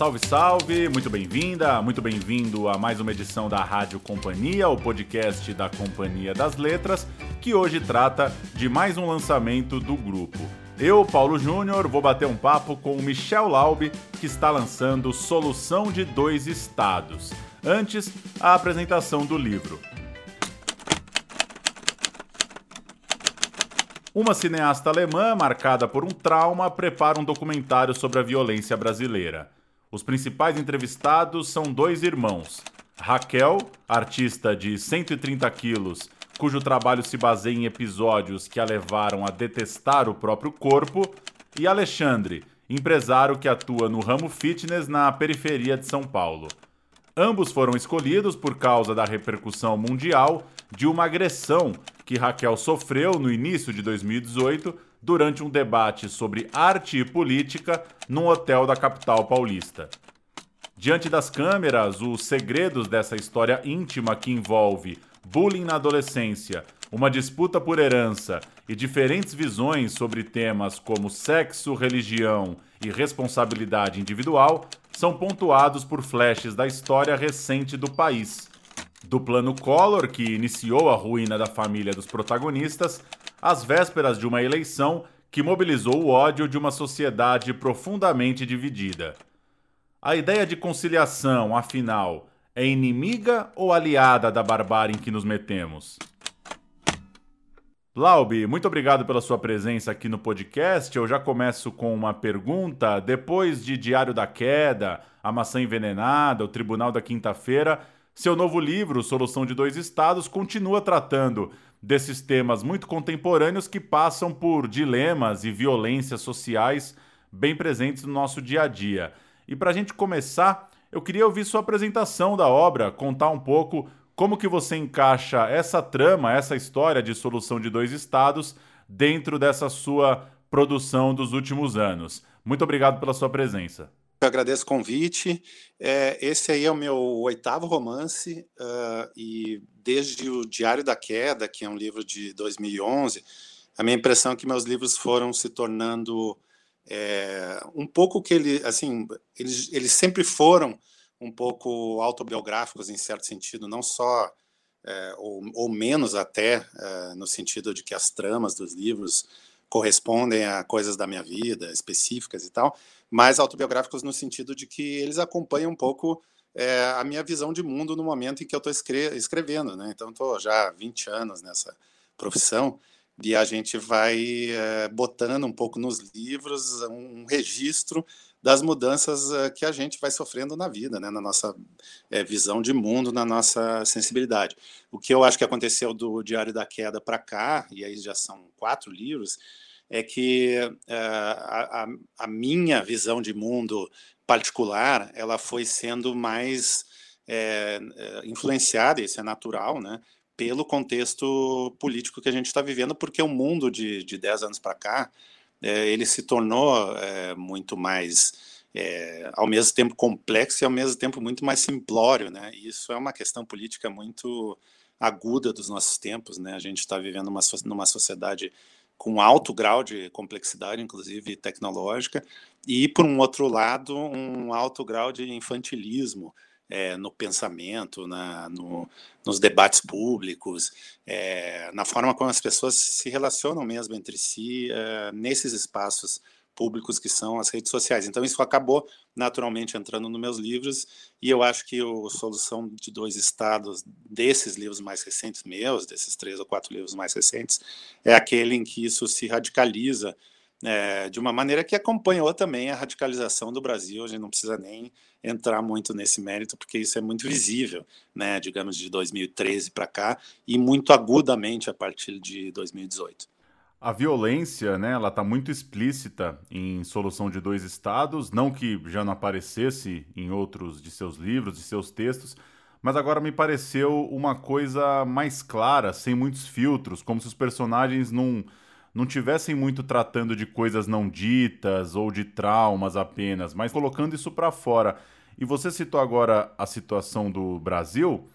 salve, salve! Muito bem-vinda, muito bem-vindo a mais uma edição da Rádio Companhia, o podcast da Companhia das Letras, que hoje trata de mais um lançamento do grupo. Eu, Paulo Júnior, vou bater um papo com o Michel Laube, que está lançando Solução de Dois Estados. Antes, a apresentação do livro. Uma cineasta alemã, marcada por um trauma, prepara um documentário sobre a violência brasileira. Os principais entrevistados são dois irmãos. Raquel, artista de 130 quilos, cujo trabalho se baseia em episódios que a levaram a detestar o próprio corpo, e Alexandre, empresário que atua no ramo fitness na periferia de São Paulo. Ambos foram escolhidos por causa da repercussão mundial de uma agressão que Raquel sofreu no início de 2018 durante um debate sobre arte e política num hotel da capital paulista. Diante das câmeras, os segredos dessa história íntima que envolve bullying na adolescência, uma disputa por herança e diferentes visões sobre temas como sexo, religião e responsabilidade individual são pontuados por flashes da história recente do país. Do plano Collor, que iniciou a ruína da família dos protagonistas, às vésperas de uma eleição que mobilizou o ódio de uma sociedade profundamente dividida. A ideia de conciliação, afinal, é inimiga ou aliada da barbárie em que nos metemos? Laube, muito obrigado pela sua presença aqui no podcast. Eu já começo com uma pergunta. Depois de Diário da Queda, A Maçã Envenenada, O Tribunal da Quinta-feira, seu novo livro, Solução de Dois Estados, continua tratando desses temas muito contemporâneos que passam por dilemas e violências sociais bem presentes no nosso dia a dia. E para a gente começar, eu queria ouvir sua apresentação da obra, contar um pouco como que você encaixa essa trama, essa história de solução de dois estados dentro dessa sua produção dos últimos anos. Muito obrigado pela sua presença. Eu agradeço o convite. É, esse aí é o meu oitavo romance uh, e desde o Diário da Queda, que é um livro de 2011, a minha impressão é que meus livros foram se tornando é, um pouco que ele, assim, eles, eles sempre foram um pouco autobiográficos em certo sentido, não só é, ou, ou, menos até é, no sentido de que as tramas dos livros correspondem a coisas da minha vida específicas e tal, mas autobiográficos no sentido de que eles acompanham um pouco é, a minha visão de mundo no momento em que eu estou escre escrevendo, né? Então estou já há 20 anos nessa profissão e a gente vai é, botando um pouco nos livros um registro das mudanças uh, que a gente vai sofrendo na vida, né, na nossa é, visão de mundo, na nossa sensibilidade. O que eu acho que aconteceu do Diário da Queda para cá, e aí já são quatro livros, é que uh, a, a, minha visão de mundo particular ela foi sendo mais é, influenciada, isso é natural, né, pelo contexto político que a gente está vivendo, porque o mundo de, de 10 anos para cá, é, ele se tornou é, muito mais, é, ao mesmo tempo complexo e ao mesmo tempo muito mais simplório, né? Isso é uma questão política muito aguda dos nossos tempos, né? A gente está vivendo uma, numa sociedade com alto grau de complexidade, inclusive tecnológica, e por um outro lado, um alto grau de infantilismo, é, no pensamento, na, no, nos debates públicos, é, na forma como as pessoas se relacionam mesmo entre si é, nesses espaços públicos que são as redes sociais. Então isso acabou naturalmente entrando nos meus livros e eu acho que o Solução de Dois Estados desses livros mais recentes meus, desses três ou quatro livros mais recentes, é aquele em que isso se radicaliza é, de uma maneira que acompanhou também a radicalização do Brasil. A gente não precisa nem entrar muito nesse mérito, porque isso é muito visível, né, digamos, de 2013 para cá, e muito agudamente a partir de 2018. A violência, né, ela está muito explícita em Solução de Dois Estados, não que já não aparecesse em outros de seus livros, de seus textos, mas agora me pareceu uma coisa mais clara, sem muitos filtros, como se os personagens não não tivessem muito tratando de coisas não ditas ou de traumas apenas, mas colocando isso para fora. E você citou agora a situação do Brasil.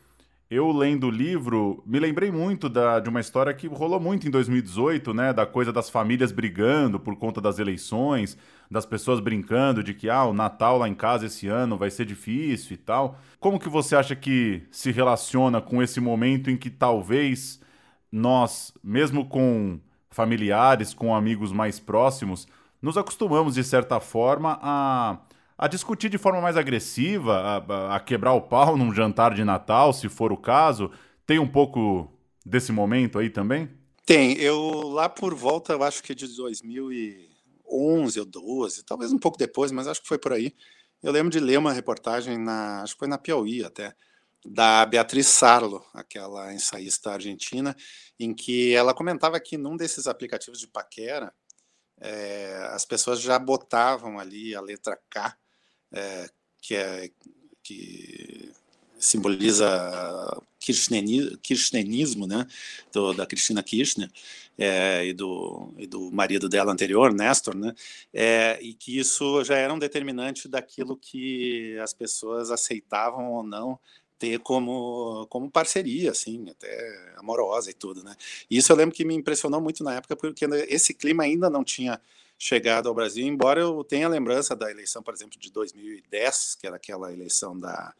Eu lendo o livro, me lembrei muito da, de uma história que rolou muito em 2018, né? Da coisa das famílias brigando por conta das eleições, das pessoas brincando de que ah, o Natal lá em casa esse ano vai ser difícil e tal. Como que você acha que se relaciona com esse momento em que talvez nós, mesmo com familiares, com amigos mais próximos, nos acostumamos de certa forma a a discutir de forma mais agressiva, a, a, quebrar o pau num jantar de Natal, se for o caso. Tem um pouco desse momento aí também? Tem. Eu lá por volta, eu acho que de 2011 ou 12, talvez um pouco depois, mas acho que foi por aí. Eu lembro de ler uma reportagem na, acho que foi na Piauí até, da Beatriz Sarlo, aquela ensaísta argentina, em que ela comentava que num desses aplicativos de paquera, é, as pessoas já botavam ali a letra K é, que, é, que simboliza kirchnerismo, né, do, da Cristina Kirchner é, e, do, e do marido dela anterior, Nestor, né, é, e que isso já era um determinante daquilo que as pessoas aceitavam ou não ter como, como parceria, assim, até amorosa e tudo, né. E isso eu lembro que me impressionou muito na época, porque esse clima ainda não tinha chegado ao Brasil, embora eu tenha lembrança da eleição, por exemplo, de 2010, que era aquela eleição da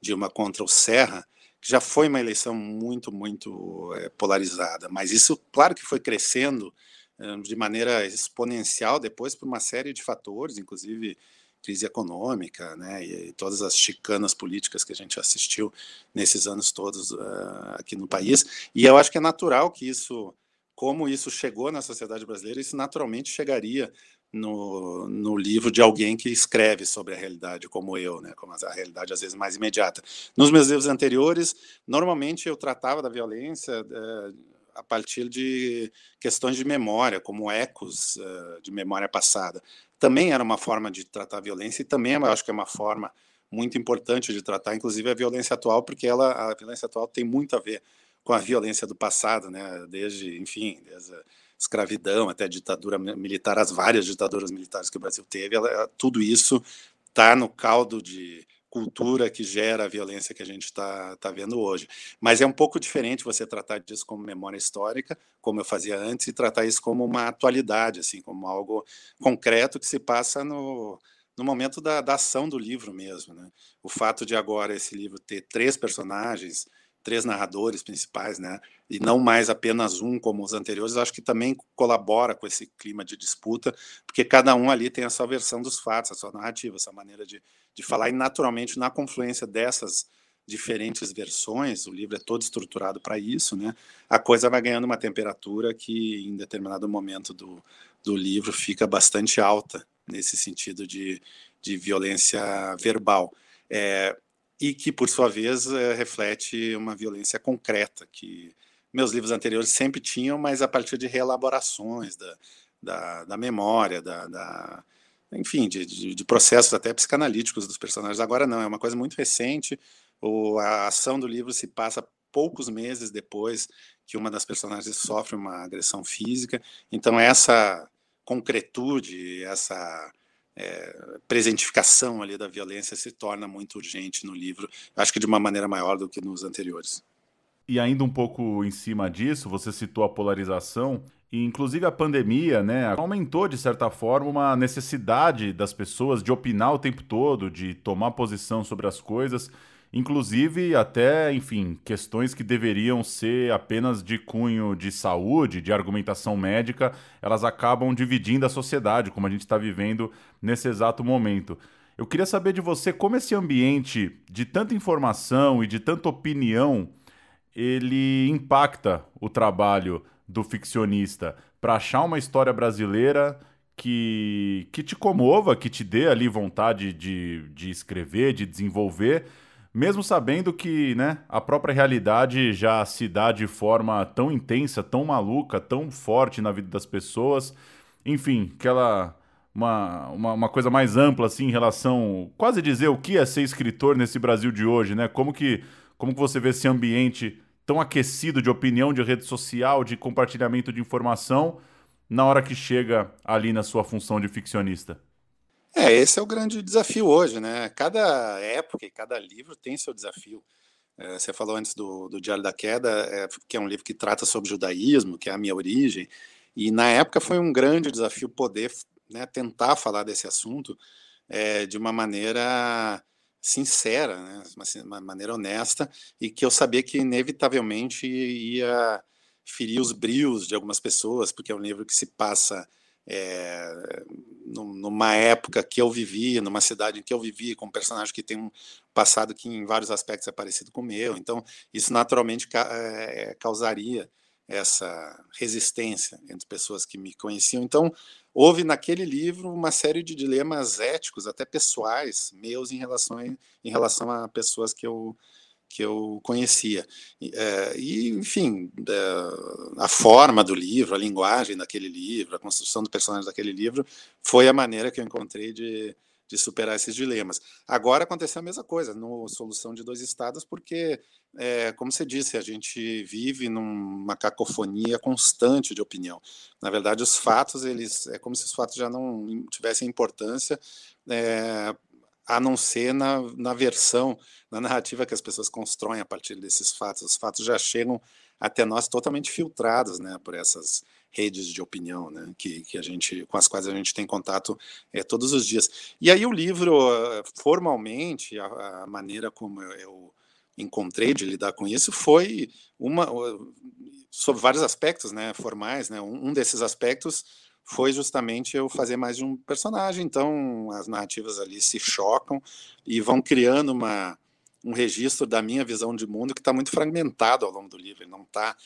Dilma contra o Serra, que já foi uma eleição muito, muito é, polarizada, mas isso, claro que foi crescendo é, de maneira exponencial depois por uma série de fatores, inclusive crise econômica, né, e todas as chicanas políticas que a gente assistiu nesses anos todos uh, aqui no país, e eu acho que é natural que isso como isso chegou na sociedade brasileira, isso naturalmente chegaria no, no livro de alguém que escreve sobre a realidade, como eu, né, como a realidade às vezes mais imediata. Nos meus livros anteriores, normalmente eu tratava da violência é, a partir de questões de memória, como ecos é, de memória passada. Também era uma forma de tratar a violência e também eu acho que é uma forma muito importante de tratar, inclusive a violência atual, porque ela, a violência atual tem muito a ver com a violência do passado, né? Desde, enfim, desde a escravidão até a ditadura militar, as várias ditaduras militares que o Brasil teve, ela, tudo isso está no caldo de cultura que gera a violência que a gente está tá vendo hoje. Mas é um pouco diferente você tratar disso como memória histórica, como eu fazia antes, e tratar isso como uma atualidade, assim, como algo concreto que se passa no, no momento da, da ação do livro mesmo. Né? O fato de agora esse livro ter três personagens, três narradores principais, né? E não mais apenas um como os anteriores, acho que também colabora com esse clima de disputa, porque cada um ali tem a sua versão dos fatos, a sua narrativa, a sua maneira de, de falar, e naturalmente na confluência dessas diferentes versões, o livro é todo estruturado para isso, né? A coisa vai ganhando uma temperatura que em determinado momento do, do livro fica bastante alta nesse sentido de, de violência verbal. É, e que, por sua vez, é, reflete uma violência concreta que meus livros anteriores sempre tinham, mas a partir de reelaborações da, da, da memória, da, da enfim, de, de, de, processos até psicanalíticos dos personagens. Agora não, é uma coisa muito recente. O, a ação do livro se passa poucos meses depois que uma das personagens sofre uma agressão física. Então essa concretude, essa é, presentificação ali da violência se torna muito urgente no livro, acho que de uma maneira maior do que nos anteriores. E ainda um pouco em cima disso, você citou a polarização, e inclusive a pandemia, né, aumentou de certa forma uma necessidade das pessoas de opinar o tempo todo, de tomar posição sobre as coisas inclusive até, enfim, questões que deveriam ser apenas de cunho de saúde, de argumentação médica, elas acabam dividindo a sociedade, como a gente está vivendo nesse exato momento. Eu queria saber de você como esse ambiente de tanta informação e de tanta opinião ele impacta o trabalho do ficcionista para achar uma história brasileira que, que te comova, que te dê ali vontade de, de escrever, de desenvolver, mesmo sabendo que né, a própria realidade já se dá de forma tão intensa, tão maluca, tão forte na vida das pessoas. Enfim, aquela. Uma, uma, uma, coisa mais ampla assim em relação quase dizer o que é ser escritor nesse Brasil de hoje, né? Como que como que você vê esse ambiente tão aquecido de opinião, de rede social, de compartilhamento de informação na hora que chega ali na sua função de ficcionista? É, esse é o grande desafio hoje, né? Cada época e cada livro tem seu desafio. É, você falou antes do, do Diário da Queda, é, que é um livro que trata sobre judaísmo, que é a minha origem, e na época foi um grande desafio poder né, tentar falar desse assunto é, de uma maneira sincera, né, uma, maneira honesta, e que eu sabia que inevitavelmente ia ferir os brios de algumas pessoas, porque é um livro que se passa é, numa época que eu vivi, numa cidade em que eu vivi, com um personagem que tem um passado que em vários aspectos é parecido com o meu. Então, isso naturalmente é, causaria essa resistência entre pessoas que me conheciam. Então, houve naquele livro uma série de dilemas éticos, até pessoais, meus em relação em relação a pessoas que eu que eu conhecia. É, e, enfim, é, a forma do livro, a linguagem daquele livro, a construção do personagem daquele livro, foi a maneira que eu encontrei de, de superar esses dilemas. Agora aconteceu a mesma coisa no Solução de Dois Estados, porque, é, como você disse, a gente vive numa cacofonia constante de opinião. Na verdade, os fatos, eles é como se os fatos já não tivessem importância, é, a não ser na, na versão, na narrativa que as pessoas constroem a partir desses fatos. Os fatos já chegam até nós totalmente filtrados, né, por essas redes de opinião, né, que, que a gente, com as quais a gente tem contato é, todos os dias. E aí o livro, formalmente, a, a maneira como eu, eu encontrei de lidar com isso foi uma sobre vários aspectos, né, formais, né. Um, um desses aspectos foi justamente eu fazer mais de um personagem. Então, as narrativas ali se chocam e vão criando uma, um registro da minha visão de mundo que está muito fragmentado ao longo do livro. Ele não está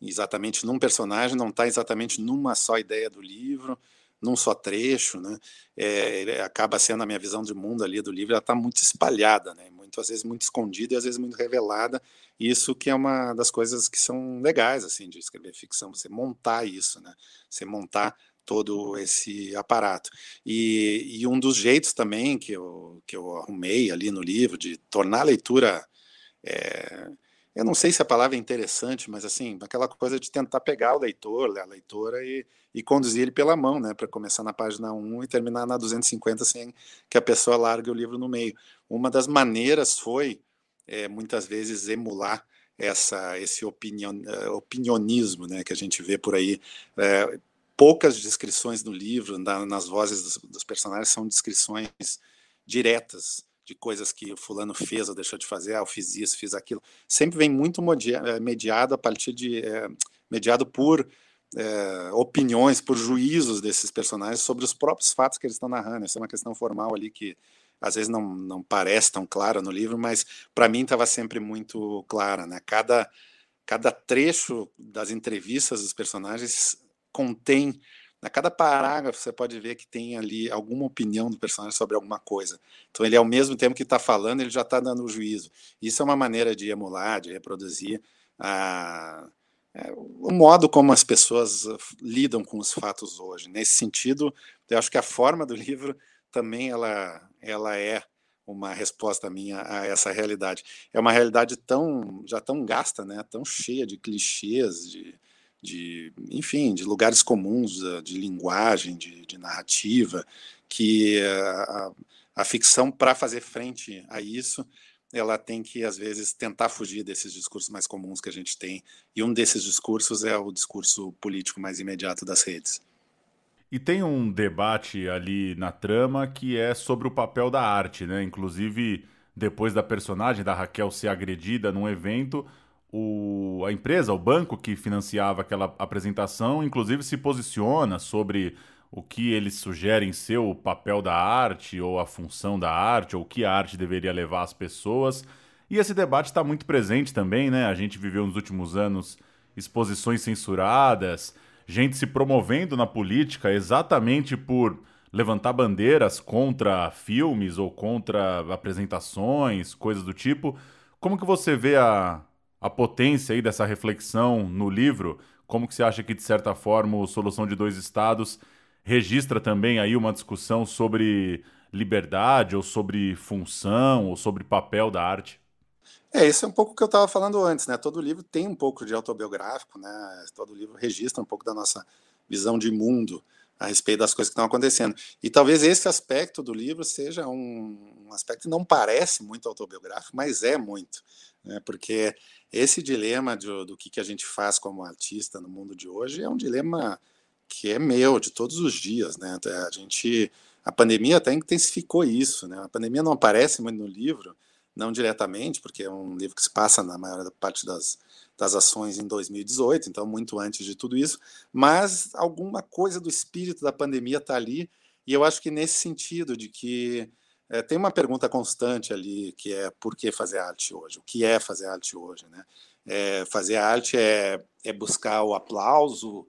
exatamente num personagem, não está exatamente numa só ideia do livro, num só trecho, né? É, acaba sendo a minha visão de mundo ali do livro, ela está muito espalhada, né? Muito, às vezes muito escondida e às vezes muito revelada. Isso que é uma das coisas que são legais assim de escrever ficção, você montar isso, né? Você montar todo esse aparato. E, e, um dos jeitos também que eu, que eu arrumei ali no livro de tornar a leitura. É, eu não sei se a palavra é interessante, mas assim, aquela coisa de tentar pegar o leitor, a leitora e, e conduzir ele pela mão, né, para começar na página 1 e terminar na 250 sem que a pessoa largue o livro no meio. Uma das maneiras foi, é, muitas vezes, emular essa, esse opinion, eh, opinionismo né, que a gente vê por aí. É, poucas descrições no livro, na, nas vozes dos, dos, personagens, são descrições diretas de coisas que o fulano fez ou deixou de fazer, ah, eu fiz isso, fiz aquilo. Sempre vem muito eh, mediado a partir de. É, mediado por é, opiniões, por juízos desses personagens sobre os próprios fatos que eles estão narrando. Isso é uma questão formal ali que às vezes não, não parece tão clara no livro, mas para mim estava sempre muito clara. Né? Cada, cada trecho das entrevistas dos personagens contém, a cada parágrafo você pode ver que tem ali alguma opinião do personagem sobre alguma coisa. Então ele ao mesmo tempo que está falando, ele já está dando o juízo. Isso é uma maneira de emular, de reproduzir a, é, o modo como as pessoas uh, lidam com os fatos hoje. Nesse sentido, eu acho que a forma do livro também ela, ela é uma resposta minha a essa realidade. É uma realidade tão já tão gasta, né? Tão cheia de clichês, de, de, enfim, de lugares comuns, eh, de linguagem, de, de narrativa, que a, a ficção, para fazer frente a isso, ela tem que, às vezes, tentar fugir desses discursos mais comuns que a gente tem. E um desses discursos é o discurso político mais imediato das redes. E tem um debate ali na trama que é sobre o papel da arte, né? Inclusive, depois da personagem da Raquel ser agredida num evento, o, a empresa, o banco que financiava aquela apresentação, inclusive se posiciona sobre o que eles sugerem ser o papel da arte ou a função da arte ou o que a arte deveria levar às pessoas. E esse debate está muito presente também, né? A gente viveu nos últimos anos exposições censuradas, gente se promovendo na política exatamente por levantar bandeiras contra filmes ou contra apresentações, coisas do tipo. Como que você vê a, a potência aí dessa reflexão no livro, como que você acha que, de certa forma, o Solução de Dois Estados registra também aí uma discussão sobre liberdade, ou sobre função, ou sobre papel da arte? É, isso é um pouco o que eu estava falando antes, né? Todo livro tem um pouco de autobiográfico, né? Todo livro registra um pouco da nossa visão de mundo a respeito das coisas que estão acontecendo. E talvez esse aspecto do livro seja um, um aspecto que não parece muito autobiográfico, mas é muito. Né? porque esse dilema do, do que, que a gente faz como artista no mundo de hoje é um dilema que é meu, de todos os dias. Né? A gente, a pandemia até intensificou isso. Né? A pandemia não aparece muito no livro, não diretamente, porque é um livro que se passa na maior parte das, das ações em 2018, então muito antes de tudo isso, mas alguma coisa do espírito da pandemia está ali, e eu acho que nesse sentido de que é, tem uma pergunta constante ali, que é por que fazer arte hoje? O que é fazer arte hoje? Né? É, fazer arte é, é buscar o aplauso,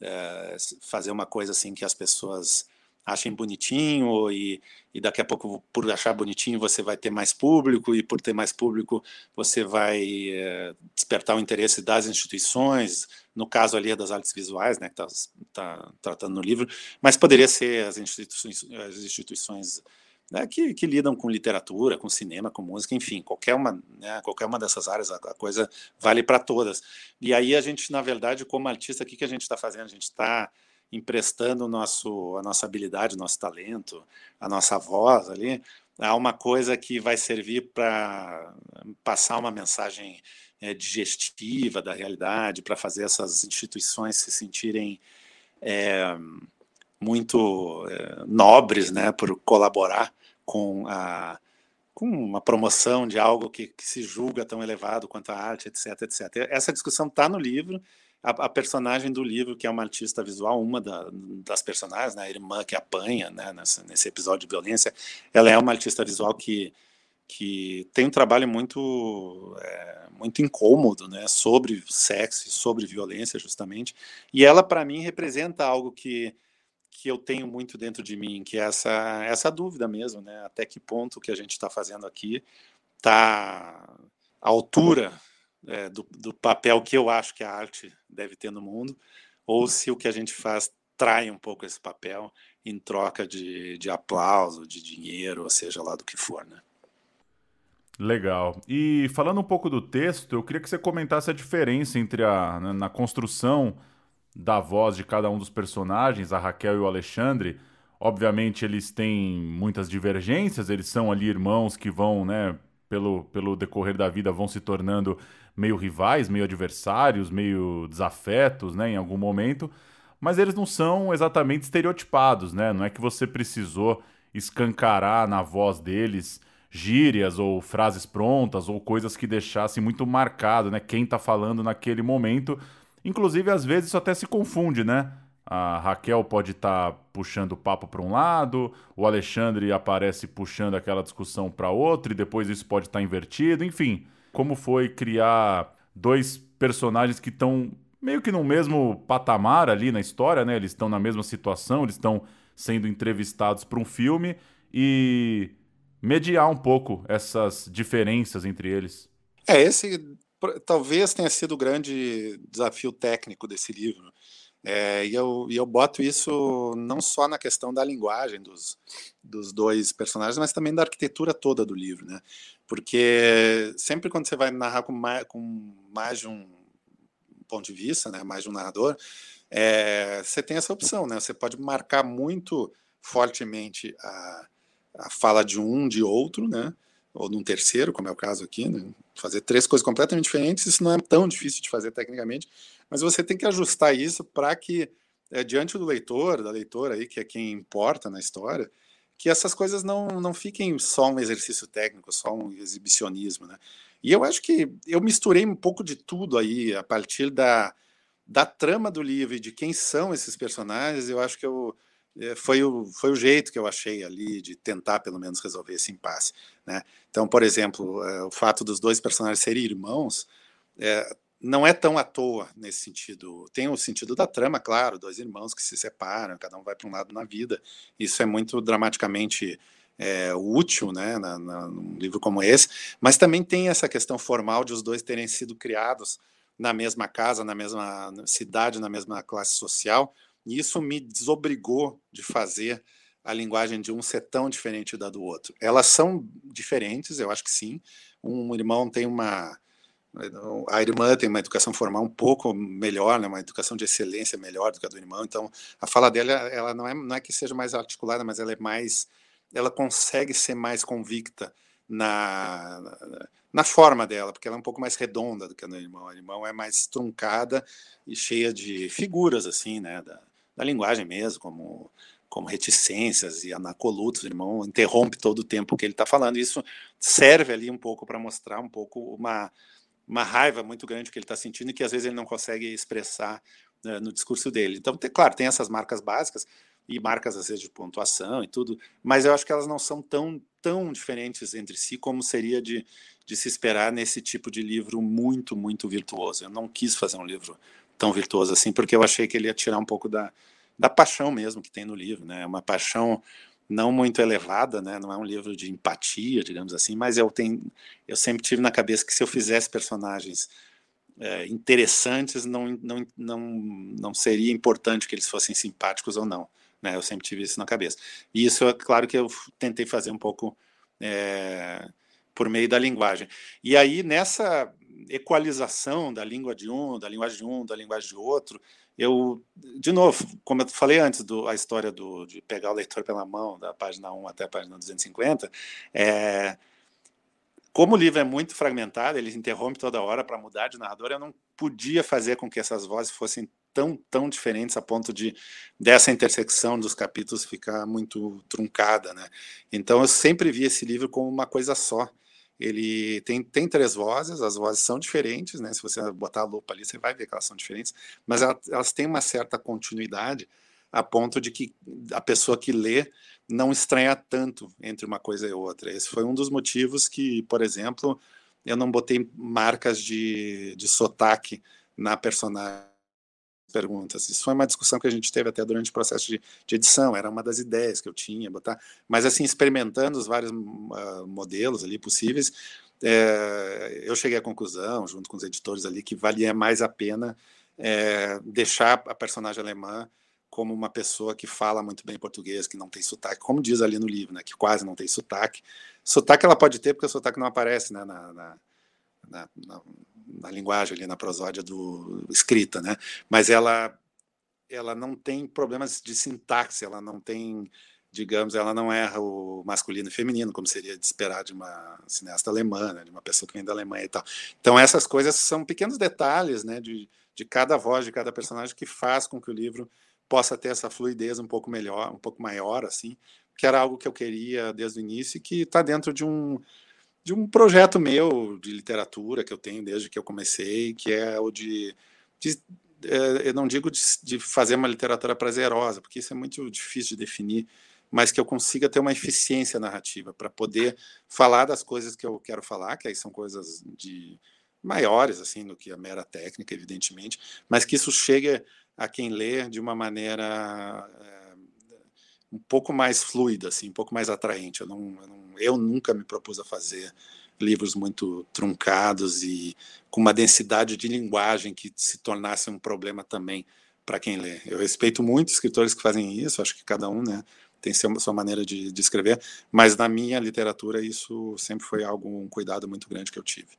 é, fazer uma coisa assim que as pessoas achem bonitinho e, e daqui a pouco por achar bonitinho você vai ter mais público e por ter mais público você vai é, despertar o interesse das instituições no caso ali é das artes visuais né que está tá tratando no livro mas poderia ser as instituições as instituições né, que, que, lidam com literatura, com cinema, com música, enfim, qualquer uma, né, qualquer uma dessas áreas, a, a coisa vale para todas. E aí a gente, na verdade, como artista, o que, que a gente está fazendo? A gente está emprestando nosso, a nossa habilidade, o nosso talento, a nossa voz ali, a uma coisa que vai servir para passar uma mensagem é, digestiva da realidade, para fazer essas instituições se sentirem é, muito é, nobres né, por colaborar com a com uma promoção de algo que, que, se julga tão elevado quanto a arte, etc, etc. Essa discussão está no livro. A, a, personagem do livro, que é uma artista visual, uma da, das personagens, né, a irmã que apanha né, nesse episódio de violência, ela é uma artista visual que, que tem um trabalho muito é, muito incômodo, né, sobre sexo, sobre violência, justamente. E ela, para mim, representa algo que que eu tenho muito dentro de mim, que é essa, essa dúvida mesmo, né? Até que ponto o que a gente está fazendo aqui está à altura é, do, do, papel que eu acho que a arte deve ter no mundo, ou se o que a gente faz trai um pouco esse papel em troca de, de aplauso, de dinheiro, ou seja lá do que for, né? Legal. E falando um pouco do texto, eu queria que você comentasse a diferença entre a na, na construção da voz de cada um dos personagens, a Raquel e o Alexandre. Obviamente eles têm muitas divergências, eles são ali irmãos que vão, né, pelo, pelo decorrer da vida vão se tornando meio rivais, meio adversários, meio desafetos, né, em algum momento, mas eles não são exatamente estereotipados, né? Não é que você precisou escancarar na voz deles gírias ou frases prontas ou coisas que deixassem muito marcado, né, quem está falando naquele momento Inclusive, às vezes isso até se confunde, né? A Raquel pode estar tá puxando o papo para um lado, o Alexandre aparece puxando aquela discussão para outro, e depois isso pode estar tá invertido. Enfim, como foi criar dois personagens que estão meio que no mesmo patamar ali na história, né? Eles estão na mesma situação, eles estão sendo entrevistados para um filme e mediar um pouco essas diferenças entre eles. É, esse talvez tenha sido o grande desafio técnico desse livro. É, e, eu, e eu boto isso não só na questão da linguagem dos, dos dois personagens, mas também da arquitetura toda do livro, né? Porque sempre quando você vai narrar com mais, com mais de um ponto de vista, né, mais de um narrador, é, você tem essa opção, né? Você pode marcar muito fortemente a, a fala de um, de outro, né? Ou num terceiro, como é o caso aqui, né? fazer três coisas completamente diferentes, isso não é tão difícil de fazer tecnicamente, mas você tem que ajustar isso para que, é, diante do leitor, da leitora aí, que é quem importa na história, que essas coisas não, não fiquem só um exercício técnico, só um exibicionismo, né? E eu acho que eu misturei um pouco de tudo aí, a partir da, da trama do livro e de quem são esses personagens, eu acho que eu foi o, foi o jeito que eu achei ali de tentar pelo menos resolver esse impasse. Né? Então, por exemplo, é, o fato dos dois personagens serem irmãos é, não é tão à toa nesse sentido. Tem o sentido da trama, claro, dois irmãos que se separam, cada um vai para um lado na vida. Isso é muito dramaticamente é, útil né, na, na, num livro como esse, mas também tem essa questão formal de os dois terem sido criados na mesma casa, na mesma cidade, na mesma classe social, e isso me desobrigou de fazer a linguagem de um ser tão diferente da do outro. Elas são diferentes, eu acho que sim. Um irmão tem uma. A irmã tem uma educação formal um pouco melhor, né, uma educação de excelência melhor do que a do irmão. Então, a fala dela, ela não é, não é que seja mais articulada, mas ela é mais. Ela consegue ser mais convicta na, na forma dela, porque ela é um pouco mais redonda do que a do Irmão. A Irmão é mais truncada e cheia de figuras, assim, né, da, da linguagem mesmo, como como reticências e anacolutos, o irmão interrompe todo o tempo que ele está falando. Isso serve ali um pouco para mostrar um pouco uma, uma raiva muito grande que ele está sentindo e que às vezes ele não consegue expressar né, no discurso dele. Então, tem, claro, tem essas marcas básicas e marcas às vezes de pontuação e tudo, mas eu acho que elas não são tão, tão diferentes entre si como seria de de se esperar nesse tipo de livro muito, muito virtuoso. Eu não quis fazer um livro tão virtuoso assim, porque eu achei que ele ia tirar um pouco da, da paixão mesmo que tem no livro, né? Uma paixão não muito elevada, né? Não é um livro de empatia, digamos assim, mas eu tenho, eu sempre tive na cabeça que se eu fizesse personagens é, interessantes, não, não, não, não seria importante que eles fossem simpáticos ou não, né? Eu sempre tive isso na cabeça. E isso é claro que eu tentei fazer um pouco é, por meio da linguagem. E aí, nessa equalização da língua de um, da linguagem de um, da linguagem de outro, eu, de novo, como eu falei antes, do, a história do, de pegar o leitor pela mão, da página 1 até a página 250, é, como o livro é muito fragmentado, ele interrompe toda hora para mudar de narrador, eu não podia fazer com que essas vozes fossem tão, tão diferentes a ponto de dessa intersecção dos capítulos ficar muito truncada, né? Então eu sempre vi esse livro como uma coisa só. Ele tem, tem três vozes, as vozes são diferentes, né? Se você botar a lupa ali, você vai ver que elas são diferentes, mas elas, elas têm uma certa continuidade a ponto de que a pessoa que lê não estranha tanto entre uma coisa e outra. Esse foi um dos motivos que, por exemplo, eu não botei marcas de, de sotaque na personagem perguntas. Isso foi uma discussão que a gente teve até durante o processo de, de edição, era uma das ideias que eu tinha, botar. Mas assim, experimentando os vários uh, modelos ali possíveis, é, eu cheguei à conclusão, junto com os editores ali, que valia mais a pena é, deixar a personagem alemã como uma pessoa que fala muito bem português, que não tem sotaque, como diz ali no livro, né, que quase não tem sotaque. Sotaque ela pode ter, porque o sotaque não aparece né, na, na, na, na linguagem ali na prosódia do escrita, né? Mas ela ela não tem problemas de sintaxe, ela não tem, digamos, ela não erra o masculino e feminino, como seria de esperar de uma cineasta alemã, né? de uma pessoa que vem da Alemanha e tal. Então essas coisas são pequenos detalhes, né, de, de cada voz de cada personagem que faz com que o livro possa ter essa fluidez um pouco melhor, um pouco maior assim, que era algo que eu queria desde o início e que está dentro de um de um projeto meu de literatura que eu tenho desde que eu comecei, que é o de, de é, eu não digo de, de, fazer uma literatura prazerosa, porque isso é muito difícil de definir, mas que eu consiga ter uma eficiência narrativa para poder falar das coisas que eu quero falar, que aí são coisas de maiores assim do que a mera técnica, evidentemente, mas que isso chegue a quem lê de uma maneira é, um pouco mais fluida, assim, um pouco mais atraente. Eu não, eu não eu nunca me propus a fazer livros muito truncados e com uma densidade de linguagem que se tornasse um problema também para quem lê. Eu respeito muito escritores que fazem isso, acho que cada um né, tem sua maneira de, de escrever, mas na minha literatura isso sempre foi algo, um cuidado muito grande que eu tive.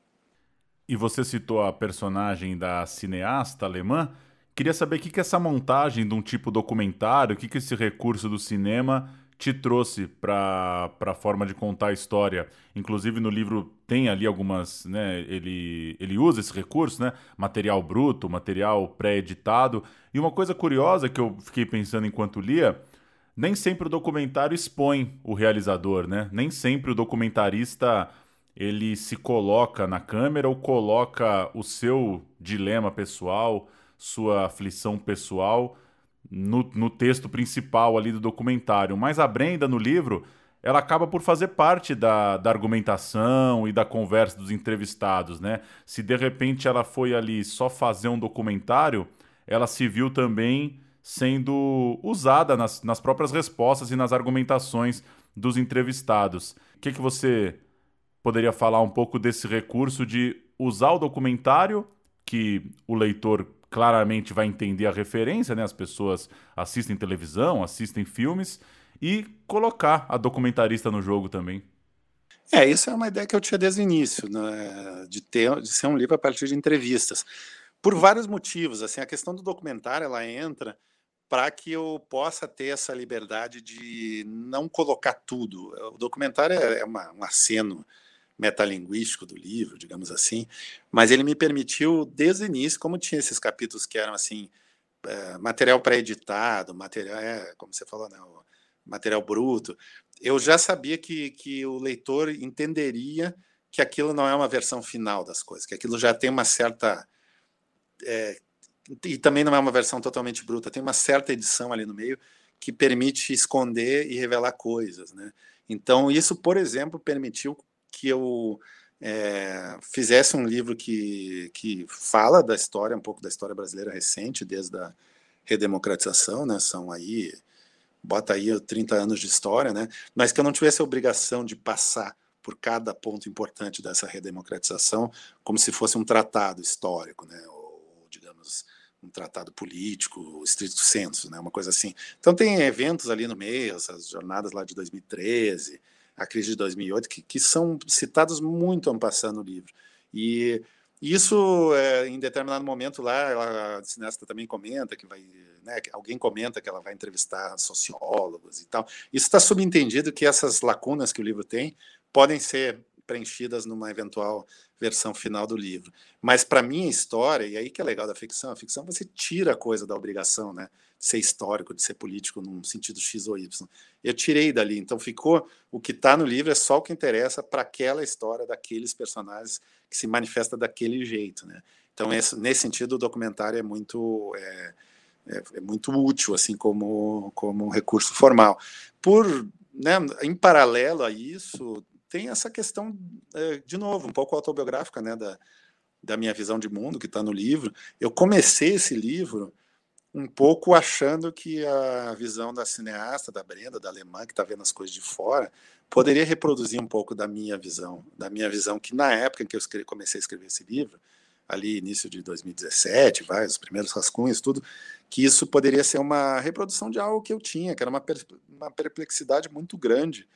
E você citou a personagem da cineasta alemã. Queria saber o que, que essa montagem de um tipo documentário, o que, que esse recurso do cinema te trouxe para a forma de contar a história. Inclusive no livro tem ali algumas, né, ele, ele usa esse recurso, né, material bruto, material pré-editado. E uma coisa curiosa que eu fiquei pensando enquanto lia, nem sempre o documentário expõe o realizador, né? Nem sempre o documentarista ele se coloca na câmera ou coloca o seu dilema pessoal, sua aflição pessoal no, no texto principal ali do documentário. Mas a Brenda, no livro, ela acaba por fazer parte da, da argumentação e da conversa dos entrevistados, né? Se de repente ela foi ali só fazer um documentário, ela se viu também sendo usada nas, nas próprias respostas e nas argumentações dos entrevistados. O que, que você poderia falar um pouco desse recurso de usar o documentário, que o leitor claramente vai entender a referência, né? As pessoas assistem televisão, assistem filmes e colocar a documentarista no jogo também. É, isso é uma ideia que eu tinha desde o início, né? de ter, de ser um livro a partir de entrevistas, por vários motivos. Assim, a questão do documentário ela entra para que eu possa ter essa liberdade de não colocar tudo. O documentário é, é uma, um aceno metalinguístico do livro, digamos assim, mas ele me permitiu, desde o início, como tinha esses capítulos que eram assim, é, material pré-editado, material, é, como você falou, né, material bruto, eu já sabia que, que o leitor entenderia que aquilo não é uma versão final das coisas, que aquilo já tem uma certa. É, e também não é uma versão totalmente bruta, tem uma certa edição ali no meio que permite esconder e revelar coisas. Né? Então, isso, por exemplo, permitiu que eu é, fizesse um livro que, que fala da história, um pouco da história brasileira recente, desde a redemocratização, né? são aí, bota aí 30 anos de história, né? mas que eu não tivesse a obrigação de passar por cada ponto importante dessa redemocratização, como se fosse um tratado histórico, né? ou, digamos, um tratado político, estrito senso, né? uma coisa assim. Então tem eventos ali no meio, essas jornadas lá de 2013, a crise de 2008, que, que são citados muito passando no livro. E isso, é, em determinado momento lá, a cineasta também comenta que vai, né, alguém comenta que ela vai entrevistar sociólogos e tal. Isso está subentendido que essas lacunas que o livro tem podem ser preenchidas numa eventual versão final do livro. Mas para minha história, e aí que é legal da ficção, a ficção você tira a coisa da obrigação, né? De ser histórico, de ser político num sentido X ou Y. Eu tirei dali, então ficou o que está no livro é só o que interessa para aquela história daqueles personagens que se manifesta daquele jeito, né? Então esse, nesse sentido o documentário é muito é, é, é muito útil assim como como um recurso formal. Por né, em paralelo a isso, tem essa questão, é, de novo, um pouco autobiográfica, né, da, da minha visão de mundo, que está no livro. Eu comecei esse livro um pouco achando que a visão da cineasta, da Brenda, da alemã, que está vendo as coisas de fora, poderia reproduzir um pouco da minha visão, da minha visão que na época em que eu escrevi, comecei a escrever esse livro, ali início de 2017, vai, os primeiros rascunhos, tudo, que isso poderia ser uma reprodução de algo que eu tinha, que era uma, uma perplexidade muito grande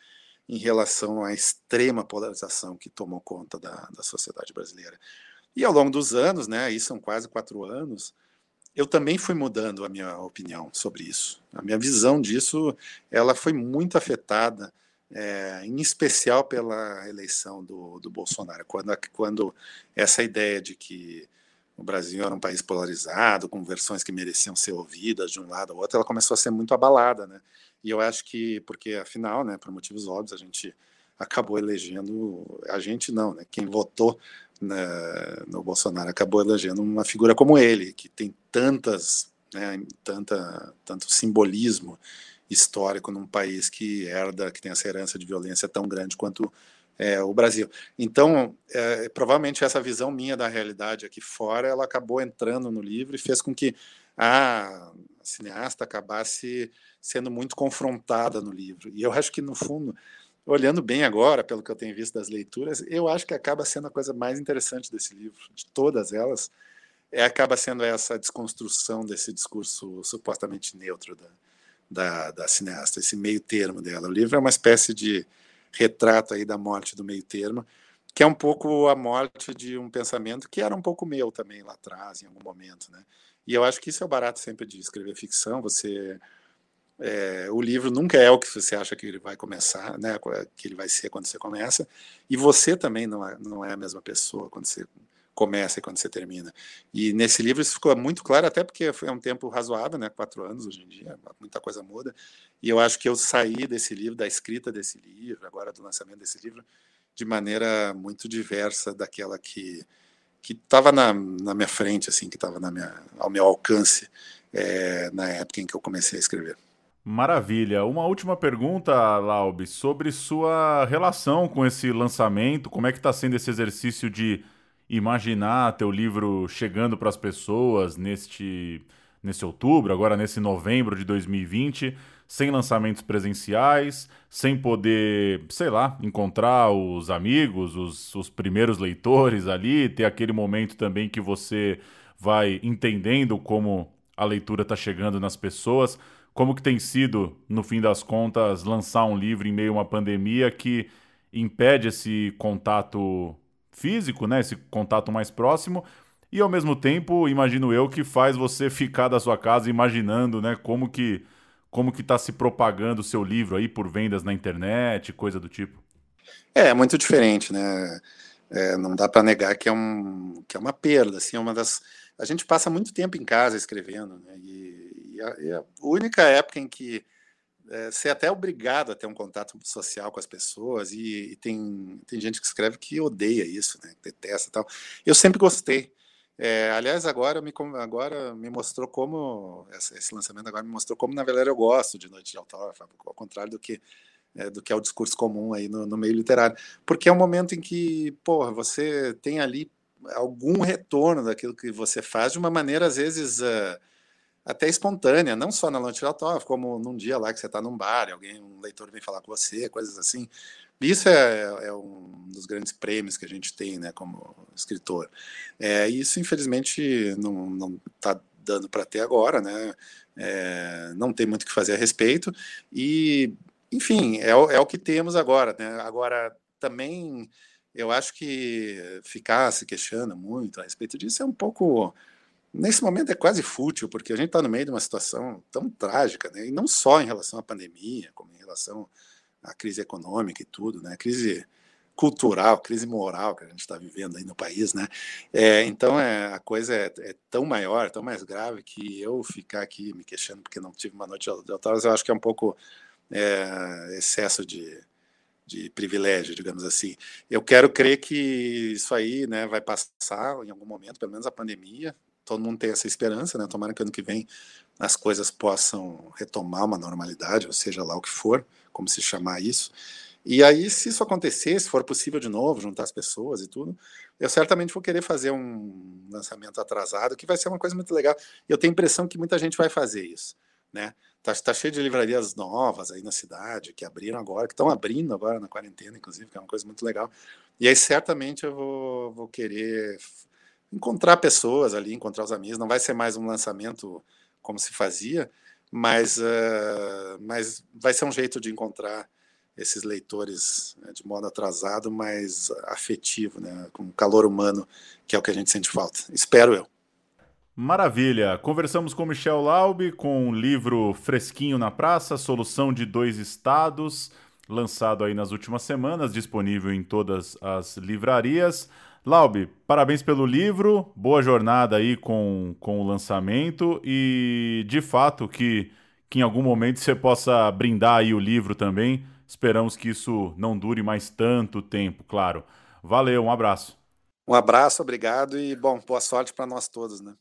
em relação à extrema polarização que tomou conta da, da sociedade brasileira. E ao longo dos anos, né, aí são quase quatro anos, eu também fui mudando a minha opinião sobre isso. A minha visão disso, ela foi muito afetada, é, em especial pela eleição do, do Bolsonaro, quando, quando essa ideia de que o Brasil era um país polarizado, com versões que mereciam ser ouvidas de um lado ao outro, ela começou a ser muito abalada, né? E eu acho que, porque afinal, né, por motivos óbvios, a gente acabou elegendo, a gente não, né, quem votou né, no Bolsonaro acabou elegendo uma figura como ele, que tem tantas, né, tanta, tanto simbolismo histórico num país que herda, que tem essa herança de violência tão grande quanto é, o Brasil. Então, é, provavelmente essa visão minha da realidade aqui fora, ela acabou entrando no livro e fez com que a cineasta acabasse sendo muito confrontada no livro. E eu acho que, no fundo, olhando bem agora, pelo que eu tenho visto das leituras, eu acho que acaba sendo a coisa mais interessante desse livro, de todas elas, é, acaba sendo essa desconstrução desse discurso supostamente neutro da, da, da cineasta, esse meio termo dela. O livro é uma espécie de retrato aí da morte do meio termo, que é um pouco a morte de um pensamento que era um pouco meu também lá atrás, em algum momento, né? E eu acho que isso é o barato sempre de escrever ficção, você é, o livro nunca é o que você acha que ele vai começar, né, que ele vai ser quando você começa, e você também não é, não é a mesma pessoa quando você começa e quando você termina. E nesse livro isso ficou muito claro, até porque foi um tempo razoável, né, quatro anos hoje em dia, muita coisa muda, e eu acho que eu saí desse livro, da escrita desse livro, agora do lançamento desse livro, de maneira muito diversa daquela que que estava na, na minha frente, assim, que estava ao meu alcance é, na época em que eu comecei a escrever. Maravilha. Uma última pergunta, Laube, sobre sua relação com esse lançamento. Como é que está sendo esse exercício de imaginar teu livro chegando para as pessoas neste, nesse outubro, agora nesse novembro de 2020, sem lançamentos presenciais, sem poder, sei lá, encontrar os amigos, os, os primeiros leitores ali, ter aquele momento também que você vai entendendo como a leitura está chegando nas pessoas. Como que tem sido, no fim das contas, lançar um livro em meio a uma pandemia que impede esse contato físico, né, esse contato mais próximo, e ao mesmo tempo, imagino eu, que faz você ficar da sua casa imaginando, né, como que como que está se propagando o seu livro aí por vendas na internet, coisa do tipo? É, é muito diferente, né? É, não dá para negar que é, um, que é uma perda, assim, é uma das... A gente passa muito tempo em casa escrevendo, né? E, e, a, e a, única época em que é, você é até obrigado a ter um contato social com as pessoas e, e, tem, tem gente que escreve que odeia isso, né? Detesta tal. Eu sempre gostei. É, aliás, agora me, agora me mostrou como esse lançamento agora me mostrou como na verdade eu gosto de Noite de Autógrafo, ao contrário do que é, do que é o discurso comum aí no, no, meio literário, porque é um momento em que, porra, você tem ali algum retorno daquilo que você faz de uma maneira às vezes uh, até espontânea, não só na Noite Autógrafo, como num dia lá que você está num bar, alguém, um leitor vem falar com você, coisas assim. Isso é, é, um dos grandes prêmios que a gente tem, né, como escritor. É, isso, infelizmente, não está dando para ter agora, né? É, não tem muito o que fazer a respeito. E, enfim, é, é o que temos agora, né? Agora, também, eu acho que ficar se queixando muito a respeito disso é um pouco nesse momento é quase fútil, porque a gente está no meio de uma situação tão trágica, né? e não só em relação à pandemia, como em relação à crise econômica e tudo, né? crise cultural, crise moral que a gente está vivendo aí no país, né? É, então é, a coisa é, é, tão maior, tão mais grave que eu ficar aqui me queixando porque não tive uma noite de autógrafos, eu acho que é um pouco é, excesso de, de privilégio, digamos assim. Eu quero crer que isso aí, né, vai passar em algum momento, pelo menos a pandemia, todo mundo tem essa esperança, né? Tomara que ano que vem as coisas possam retomar uma normalidade, ou seja lá o que for, como se chamar isso. E aí, se isso acontecer, se for possível de novo, juntar as pessoas e tudo, eu certamente vou querer fazer um lançamento atrasado, que vai ser uma coisa muito legal. Eu tenho a impressão que muita gente vai fazer isso, né? Tá, tá cheio de livrarias novas aí na cidade, que abriram agora, que estão abrindo agora na quarentena, inclusive, que é uma coisa muito legal. E aí, certamente, eu vou, vou querer encontrar pessoas ali, encontrar os amigos. Não vai ser mais um lançamento como se fazia, mas, uh, mas vai ser um jeito de encontrar esses leitores né, de modo atrasado, mas afetivo, né, com calor humano, que é o que a gente sente falta. Espero eu. Maravilha! Conversamos com Michel Laube com o livro Fresquinho na Praça, Solução de Dois Estados, lançado aí nas últimas semanas, disponível em todas as livrarias. Laube, parabéns pelo livro, boa jornada aí com, com o lançamento e de fato que, que em algum momento você possa brindar aí o livro também. Esperamos que isso não dure mais tanto tempo, claro. Valeu, um abraço. Um abraço, obrigado e bom, boa sorte para nós todos, né?